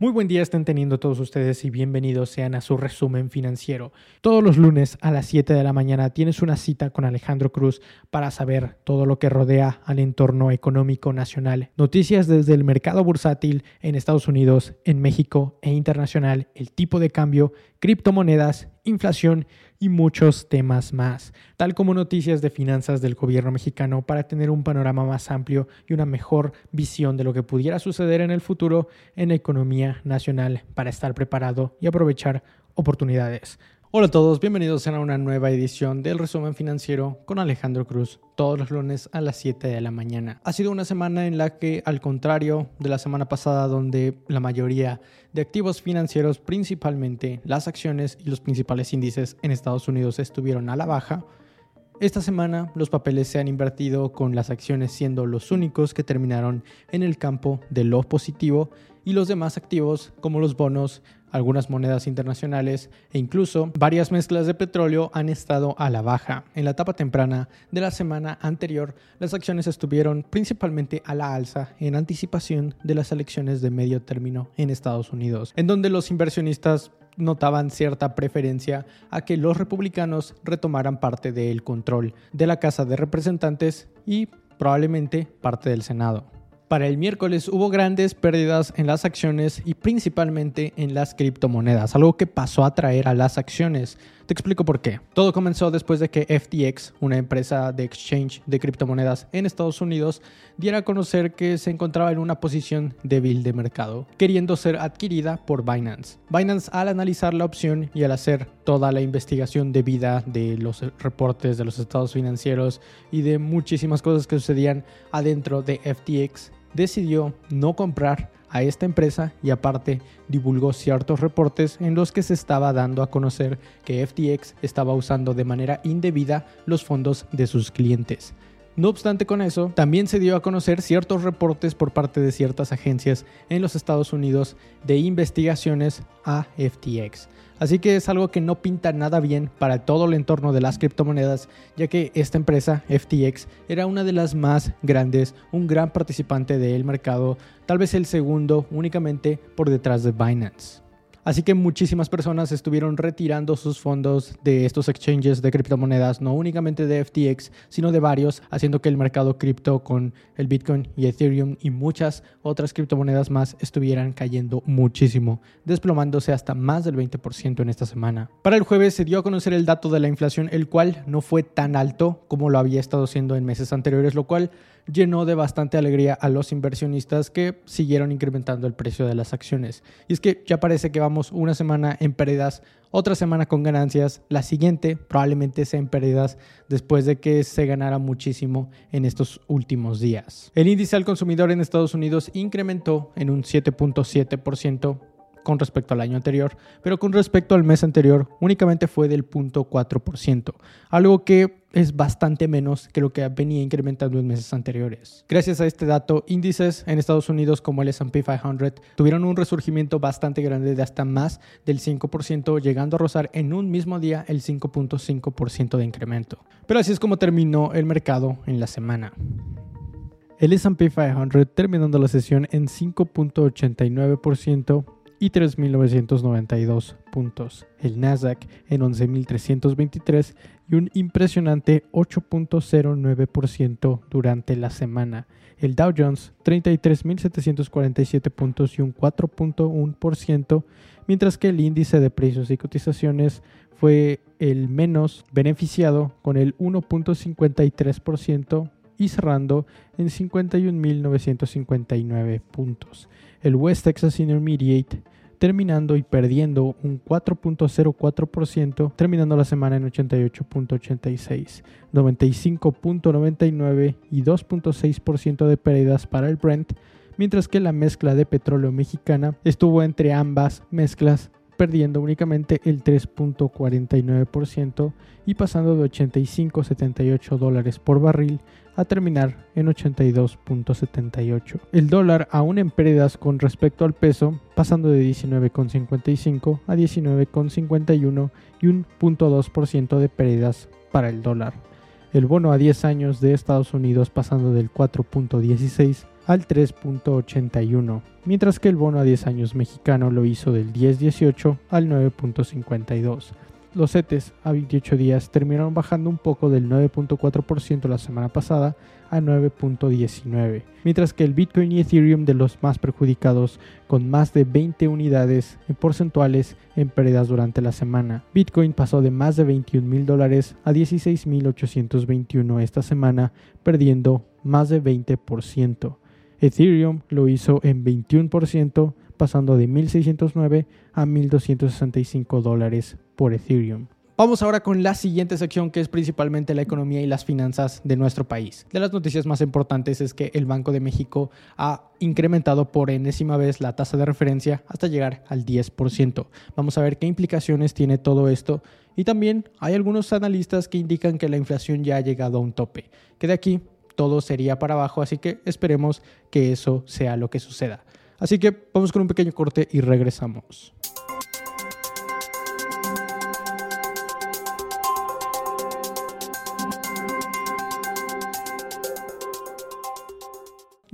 Muy buen día estén teniendo todos ustedes y bienvenidos sean a su resumen financiero. Todos los lunes a las 7 de la mañana tienes una cita con Alejandro Cruz para saber todo lo que rodea al entorno económico nacional. Noticias desde el mercado bursátil en Estados Unidos, en México e internacional, el tipo de cambio, criptomonedas, inflación y muchos temas más, tal como noticias de finanzas del gobierno mexicano para tener un panorama más amplio y una mejor visión de lo que pudiera suceder en el futuro en la economía nacional para estar preparado y aprovechar oportunidades. Hola a todos, bienvenidos a una nueva edición del resumen financiero con Alejandro Cruz, todos los lunes a las 7 de la mañana. Ha sido una semana en la que, al contrario de la semana pasada, donde la mayoría de activos financieros, principalmente las acciones y los principales índices en Estados Unidos estuvieron a la baja, esta semana los papeles se han invertido con las acciones siendo los únicos que terminaron en el campo de lo positivo y los demás activos como los bonos, algunas monedas internacionales e incluso varias mezclas de petróleo han estado a la baja. En la etapa temprana de la semana anterior, las acciones estuvieron principalmente a la alza en anticipación de las elecciones de medio término en Estados Unidos, en donde los inversionistas notaban cierta preferencia a que los republicanos retomaran parte del control de la Casa de Representantes y probablemente parte del Senado. Para el miércoles hubo grandes pérdidas en las acciones y principalmente en las criptomonedas, algo que pasó a traer a las acciones. Te explico por qué. Todo comenzó después de que FTX, una empresa de exchange de criptomonedas en Estados Unidos, diera a conocer que se encontraba en una posición débil de mercado, queriendo ser adquirida por Binance. Binance al analizar la opción y al hacer toda la investigación debida de los reportes de los estados financieros y de muchísimas cosas que sucedían adentro de FTX, decidió no comprar a esta empresa y aparte divulgó ciertos reportes en los que se estaba dando a conocer que FTX estaba usando de manera indebida los fondos de sus clientes. No obstante con eso, también se dio a conocer ciertos reportes por parte de ciertas agencias en los Estados Unidos de investigaciones a FTX. Así que es algo que no pinta nada bien para todo el entorno de las criptomonedas, ya que esta empresa, FTX, era una de las más grandes, un gran participante del mercado, tal vez el segundo únicamente por detrás de Binance. Así que muchísimas personas estuvieron retirando sus fondos de estos exchanges de criptomonedas, no únicamente de FTX, sino de varios, haciendo que el mercado cripto con el Bitcoin y Ethereum y muchas otras criptomonedas más estuvieran cayendo muchísimo, desplomándose hasta más del 20% en esta semana. Para el jueves se dio a conocer el dato de la inflación, el cual no fue tan alto como lo había estado siendo en meses anteriores, lo cual llenó de bastante alegría a los inversionistas que siguieron incrementando el precio de las acciones. Y es que ya parece que vamos una semana en pérdidas, otra semana con ganancias, la siguiente probablemente sea en pérdidas después de que se ganara muchísimo en estos últimos días. El índice al consumidor en Estados Unidos incrementó en un 7.7% con respecto al año anterior, pero con respecto al mes anterior únicamente fue del 0.4%, algo que es bastante menos que lo que venía incrementando en meses anteriores. Gracias a este dato, índices en Estados Unidos como el SP 500 tuvieron un resurgimiento bastante grande de hasta más del 5%, llegando a rozar en un mismo día el 5.5% de incremento. Pero así es como terminó el mercado en la semana. El SP 500 terminando la sesión en 5.89%, y 3.992 puntos. El Nasdaq en 11.323 y un impresionante 8.09% durante la semana. El Dow Jones 33.747 puntos y un 4.1%, mientras que el índice de precios y cotizaciones fue el menos beneficiado con el 1.53% y cerrando en 51.959 puntos. El West Texas Intermediate terminando y perdiendo un 4.04%, terminando la semana en 88.86, 95.99 y 2.6% de pérdidas para el Brent, mientras que la mezcla de petróleo mexicana estuvo entre ambas mezclas perdiendo únicamente el 3.49% y pasando de 85.78 dólares por barril a terminar en 82.78. El dólar aún en pérdidas con respecto al peso, pasando de 19.55 a 19.51 y un 0.2% de pérdidas para el dólar. El bono a 10 años de Estados Unidos pasando del 4.16 al 3.81, mientras que el bono a 10 años mexicano lo hizo del 10.18 al 9.52. Los CETES a 28 días terminaron bajando un poco del 9.4% la semana pasada a 9.19, mientras que el Bitcoin y Ethereum de los más perjudicados con más de 20 unidades en porcentuales en pérdidas durante la semana. Bitcoin pasó de más de 21 mil dólares a 16.821 esta semana, perdiendo más de 20%. Ethereum lo hizo en 21%, pasando de 1.609 a 1.265 dólares por Ethereum. Vamos ahora con la siguiente sección que es principalmente la economía y las finanzas de nuestro país. De las noticias más importantes es que el Banco de México ha incrementado por enésima vez la tasa de referencia hasta llegar al 10%. Vamos a ver qué implicaciones tiene todo esto y también hay algunos analistas que indican que la inflación ya ha llegado a un tope, que de aquí todo sería para abajo, así que esperemos que eso sea lo que suceda. Así que vamos con un pequeño corte y regresamos.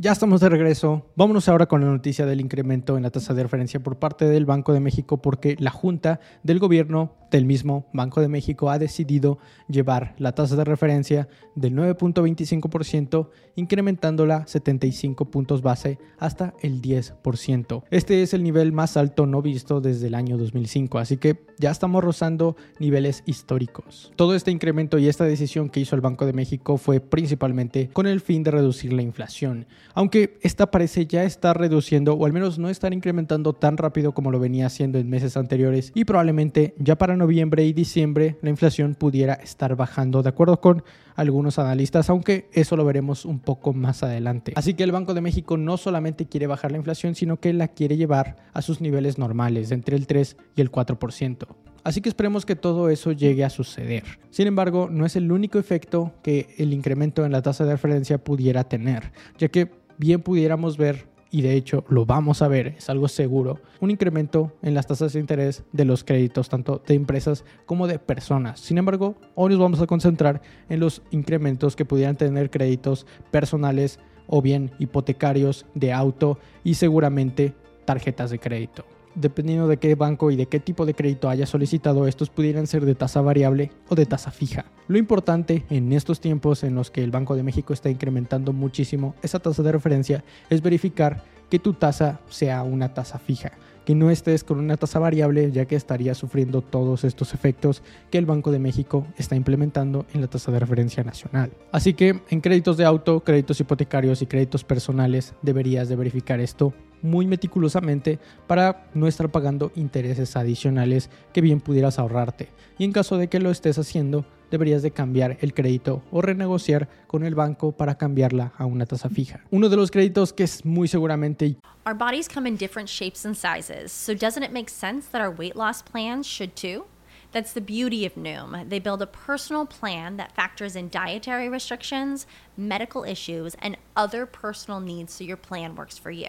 Ya estamos de regreso. Vámonos ahora con la noticia del incremento en la tasa de referencia por parte del Banco de México porque la Junta del Gobierno del mismo Banco de México ha decidido llevar la tasa de referencia del 9.25%, incrementándola 75 puntos base hasta el 10%. Este es el nivel más alto no visto desde el año 2005, así que ya estamos rozando niveles históricos. Todo este incremento y esta decisión que hizo el Banco de México fue principalmente con el fin de reducir la inflación aunque esta parece ya estar reduciendo o al menos no estar incrementando tan rápido como lo venía haciendo en meses anteriores y probablemente ya para noviembre y diciembre la inflación pudiera estar bajando de acuerdo con algunos analistas, aunque eso lo veremos un poco más adelante. Así que el Banco de México no solamente quiere bajar la inflación, sino que la quiere llevar a sus niveles normales, entre el 3 y el 4%. Así que esperemos que todo eso llegue a suceder. Sin embargo, no es el único efecto que el incremento en la tasa de referencia pudiera tener, ya que bien pudiéramos ver y de hecho lo vamos a ver, es algo seguro, un incremento en las tasas de interés de los créditos, tanto de empresas como de personas. Sin embargo, hoy nos vamos a concentrar en los incrementos que pudieran tener créditos personales o bien hipotecarios de auto y seguramente tarjetas de crédito dependiendo de qué banco y de qué tipo de crédito haya solicitado, estos pudieran ser de tasa variable o de tasa fija. Lo importante en estos tiempos en los que el Banco de México está incrementando muchísimo esa tasa de referencia es verificar que tu tasa sea una tasa fija, que no estés con una tasa variable ya que estaría sufriendo todos estos efectos que el Banco de México está implementando en la tasa de referencia nacional. Así que en créditos de auto, créditos hipotecarios y créditos personales deberías de verificar esto muy meticulosamente para no estar pagando intereses adicionales que bien pudieras ahorrarte. Y en caso de que lo estés haciendo, deberías de cambiar el crédito o renegociar con el banco para cambiarla a una tasa fija. Uno de los créditos que es muy seguramente Our bodies come in different shapes and sizes, so doesn't it make sense that our weight loss plans should too? That's the beauty of Noom. They build a personal plan that factors in dietary restrictions, medical issues, and other personal needs so your plan works for you.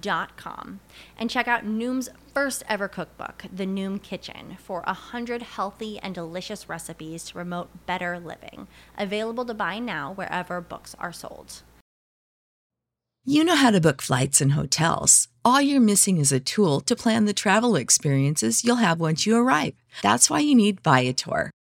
Dot com and check out Noom's first ever cookbook, The Noom Kitchen, for 100 healthy and delicious recipes to promote better living. Available to buy now wherever books are sold. You know how to book flights and hotels. All you're missing is a tool to plan the travel experiences you'll have once you arrive. That's why you need Viator.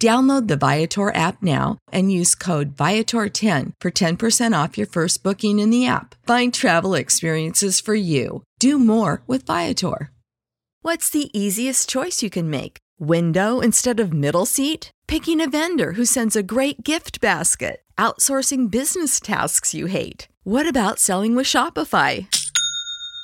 Download the Viator app now and use code Viator10 for 10% off your first booking in the app. Find travel experiences for you. Do more with Viator. What's the easiest choice you can make? Window instead of middle seat? Picking a vendor who sends a great gift basket? Outsourcing business tasks you hate? What about selling with Shopify?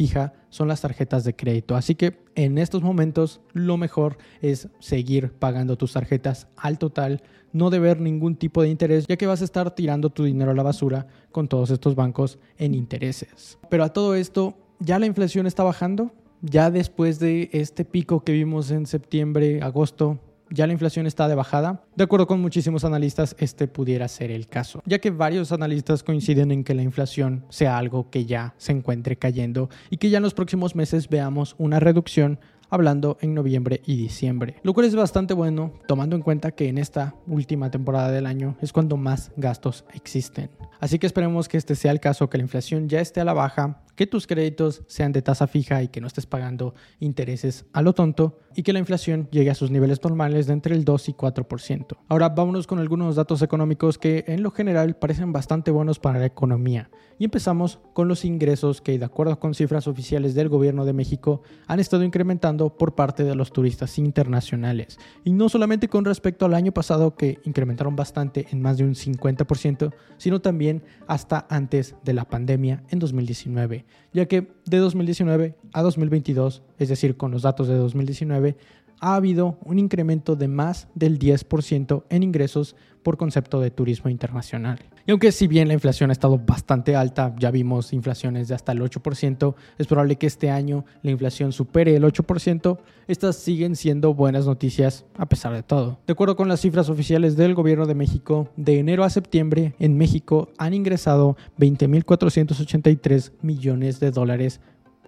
fija, son las tarjetas de crédito. Así que en estos momentos lo mejor es seguir pagando tus tarjetas al total, no deber ningún tipo de interés, ya que vas a estar tirando tu dinero a la basura con todos estos bancos en intereses. Pero a todo esto, ¿ya la inflación está bajando? Ya después de este pico que vimos en septiembre, agosto, ya la inflación está de bajada. De acuerdo con muchísimos analistas, este pudiera ser el caso, ya que varios analistas coinciden en que la inflación sea algo que ya se encuentre cayendo y que ya en los próximos meses veamos una reducción hablando en noviembre y diciembre, lo cual es bastante bueno tomando en cuenta que en esta última temporada del año es cuando más gastos existen. Así que esperemos que este sea el caso, que la inflación ya esté a la baja, que tus créditos sean de tasa fija y que no estés pagando intereses a lo tonto y que la inflación llegue a sus niveles normales de entre el 2 y 4%. Ahora vámonos con algunos datos económicos que en lo general parecen bastante buenos para la economía. Y empezamos con los ingresos que de acuerdo con cifras oficiales del gobierno de México han estado incrementando por parte de los turistas internacionales. Y no solamente con respecto al año pasado que incrementaron bastante en más de un 50%, sino también hasta antes de la pandemia en 2019 ya que de 2019 a 2022, es decir, con los datos de 2019, ha habido un incremento de más del 10% en ingresos por concepto de turismo internacional. Y aunque si bien la inflación ha estado bastante alta, ya vimos inflaciones de hasta el 8%, es probable que este año la inflación supere el 8%, estas siguen siendo buenas noticias a pesar de todo. De acuerdo con las cifras oficiales del gobierno de México, de enero a septiembre en México han ingresado 20.483 millones de dólares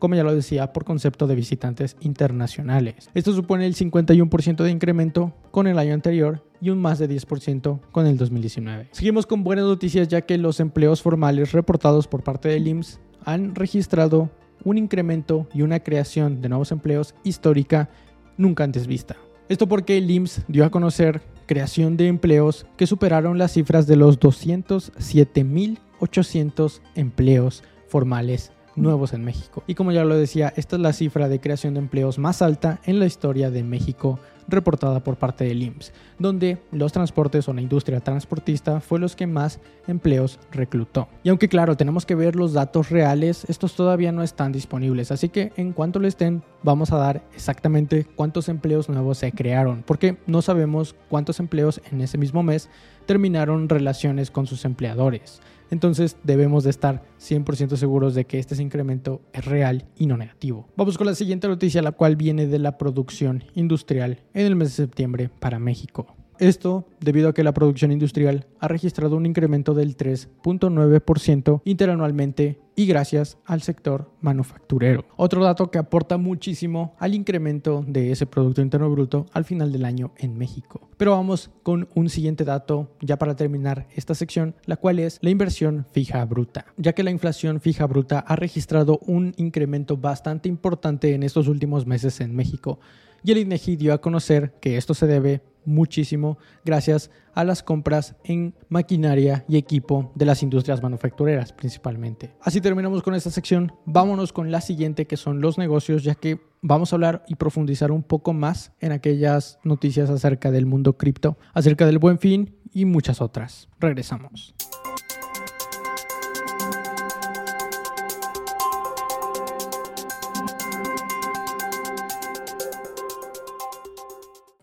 como ya lo decía, por concepto de visitantes internacionales. Esto supone el 51% de incremento con el año anterior y un más de 10% con el 2019. Seguimos con buenas noticias ya que los empleos formales reportados por parte del IMSS han registrado un incremento y una creación de nuevos empleos histórica nunca antes vista. Esto porque el IMSS dio a conocer creación de empleos que superaron las cifras de los 207.800 empleos formales nuevos en México. Y como ya lo decía, esta es la cifra de creación de empleos más alta en la historia de México reportada por parte del IMSS, donde los transportes o la industria transportista fue los que más empleos reclutó. Y aunque claro, tenemos que ver los datos reales, estos todavía no están disponibles, así que en cuanto lo estén, vamos a dar exactamente cuántos empleos nuevos se crearon, porque no sabemos cuántos empleos en ese mismo mes terminaron relaciones con sus empleadores. Entonces debemos de estar 100% seguros de que este incremento es real y no negativo. Vamos con la siguiente noticia, la cual viene de la producción industrial en el mes de septiembre para México. Esto debido a que la producción industrial ha registrado un incremento del 3.9% interanualmente y gracias al sector manufacturero. Otro dato que aporta muchísimo al incremento de ese Producto Interno Bruto al final del año en México. Pero vamos con un siguiente dato ya para terminar esta sección, la cual es la inversión fija bruta, ya que la inflación fija bruta ha registrado un incremento bastante importante en estos últimos meses en México. Y el INEGI dio a conocer que esto se debe muchísimo gracias a las compras en maquinaria y equipo de las industrias manufactureras principalmente. Así terminamos con esta sección, vámonos con la siguiente que son los negocios ya que vamos a hablar y profundizar un poco más en aquellas noticias acerca del mundo cripto, acerca del buen fin y muchas otras. Regresamos.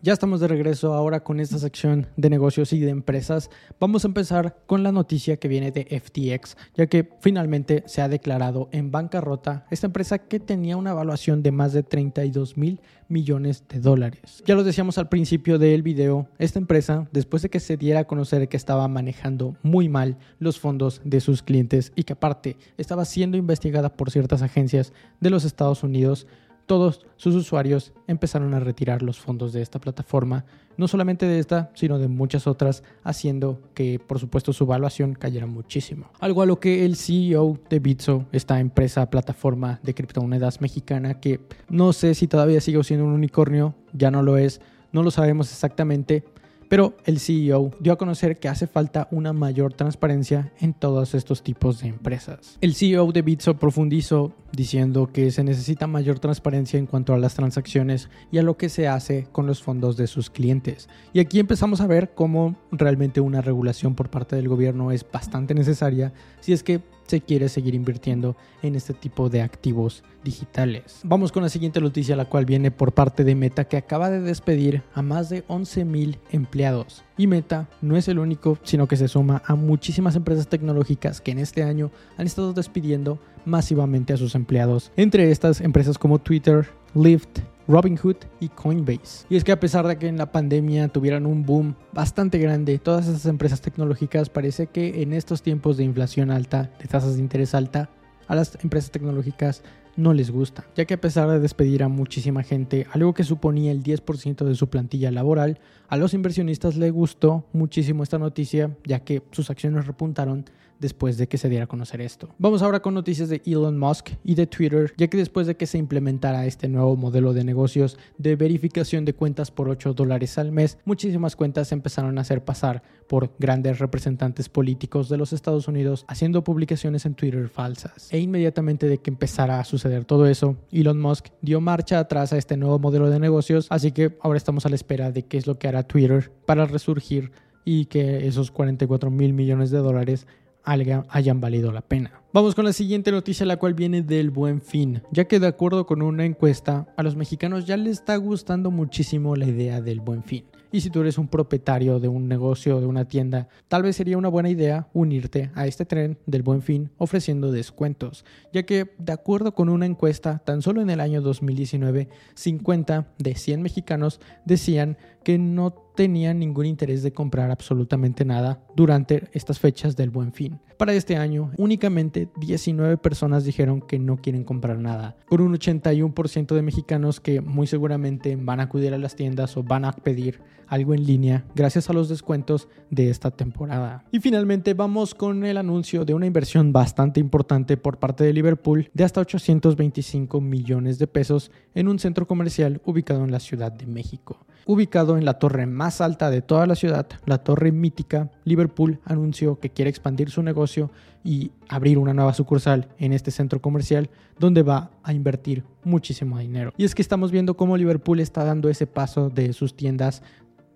Ya estamos de regreso ahora con esta sección de negocios y de empresas. Vamos a empezar con la noticia que viene de FTX, ya que finalmente se ha declarado en bancarrota esta empresa que tenía una evaluación de más de 32 mil millones de dólares. Ya lo decíamos al principio del video, esta empresa, después de que se diera a conocer que estaba manejando muy mal los fondos de sus clientes y que aparte estaba siendo investigada por ciertas agencias de los Estados Unidos, todos sus usuarios empezaron a retirar los fondos de esta plataforma, no solamente de esta, sino de muchas otras, haciendo que por supuesto su evaluación cayera muchísimo. Algo a lo que el CEO de Bitso, esta empresa plataforma de criptomonedas mexicana, que no sé si todavía sigue siendo un unicornio, ya no lo es, no lo sabemos exactamente, pero el CEO dio a conocer que hace falta una mayor transparencia en todos estos tipos de empresas. El CEO de Bitso profundizó diciendo que se necesita mayor transparencia en cuanto a las transacciones y a lo que se hace con los fondos de sus clientes. Y aquí empezamos a ver cómo realmente una regulación por parte del gobierno es bastante necesaria si es que se quiere seguir invirtiendo en este tipo de activos digitales. Vamos con la siguiente noticia, la cual viene por parte de Meta, que acaba de despedir a más de 11.000 empleados. Y Meta no es el único, sino que se suma a muchísimas empresas tecnológicas que en este año han estado despidiendo masivamente a sus empleados. Entre estas empresas como Twitter, Lyft, Robinhood y Coinbase. Y es que a pesar de que en la pandemia tuvieran un boom bastante grande, todas esas empresas tecnológicas parece que en estos tiempos de inflación alta, de tasas de interés alta, a las empresas tecnológicas no les gusta, ya que a pesar de despedir a muchísima gente, algo que suponía el 10% de su plantilla laboral, a los inversionistas les gustó muchísimo esta noticia, ya que sus acciones repuntaron después de que se diera a conocer esto. Vamos ahora con noticias de Elon Musk y de Twitter, ya que después de que se implementara este nuevo modelo de negocios de verificación de cuentas por 8 dólares al mes, muchísimas cuentas empezaron a hacer pasar por grandes representantes políticos de los Estados Unidos haciendo publicaciones en Twitter falsas. E inmediatamente de que empezara a suceder todo eso, Elon Musk dio marcha atrás a este nuevo modelo de negocios, así que ahora estamos a la espera de qué es lo que hará Twitter para resurgir y que esos 44 mil millones de dólares hayan valido la pena. Vamos con la siguiente noticia, la cual viene del buen fin, ya que de acuerdo con una encuesta, a los mexicanos ya les está gustando muchísimo la idea del buen fin. Y si tú eres un propietario de un negocio, de una tienda, tal vez sería una buena idea unirte a este tren del buen fin ofreciendo descuentos, ya que de acuerdo con una encuesta, tan solo en el año 2019, 50 de 100 mexicanos decían que no tenían ningún interés de comprar absolutamente nada durante estas fechas del buen fin. Para este año, únicamente 19 personas dijeron que no quieren comprar nada, con un 81% de mexicanos que muy seguramente van a acudir a las tiendas o van a pedir algo en línea gracias a los descuentos de esta temporada. Y finalmente vamos con el anuncio de una inversión bastante importante por parte de Liverpool de hasta 825 millones de pesos en un centro comercial ubicado en la Ciudad de México, ubicado en la torre más alta de toda la ciudad, la torre mítica, Liverpool anunció que quiere expandir su negocio y abrir una nueva sucursal en este centro comercial donde va a invertir muchísimo dinero. Y es que estamos viendo cómo Liverpool está dando ese paso de sus tiendas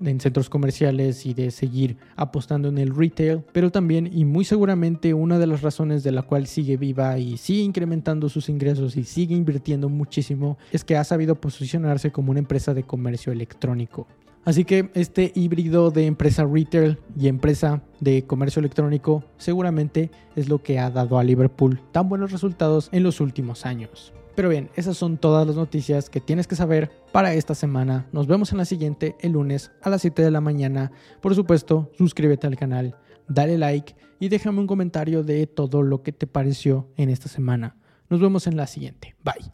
en centros comerciales y de seguir apostando en el retail, pero también y muy seguramente una de las razones de la cual sigue viva y sigue incrementando sus ingresos y sigue invirtiendo muchísimo es que ha sabido posicionarse como una empresa de comercio electrónico. Así que este híbrido de empresa retail y empresa de comercio electrónico seguramente es lo que ha dado a Liverpool tan buenos resultados en los últimos años. Pero bien, esas son todas las noticias que tienes que saber para esta semana. Nos vemos en la siguiente el lunes a las 7 de la mañana. Por supuesto, suscríbete al canal, dale like y déjame un comentario de todo lo que te pareció en esta semana. Nos vemos en la siguiente. Bye.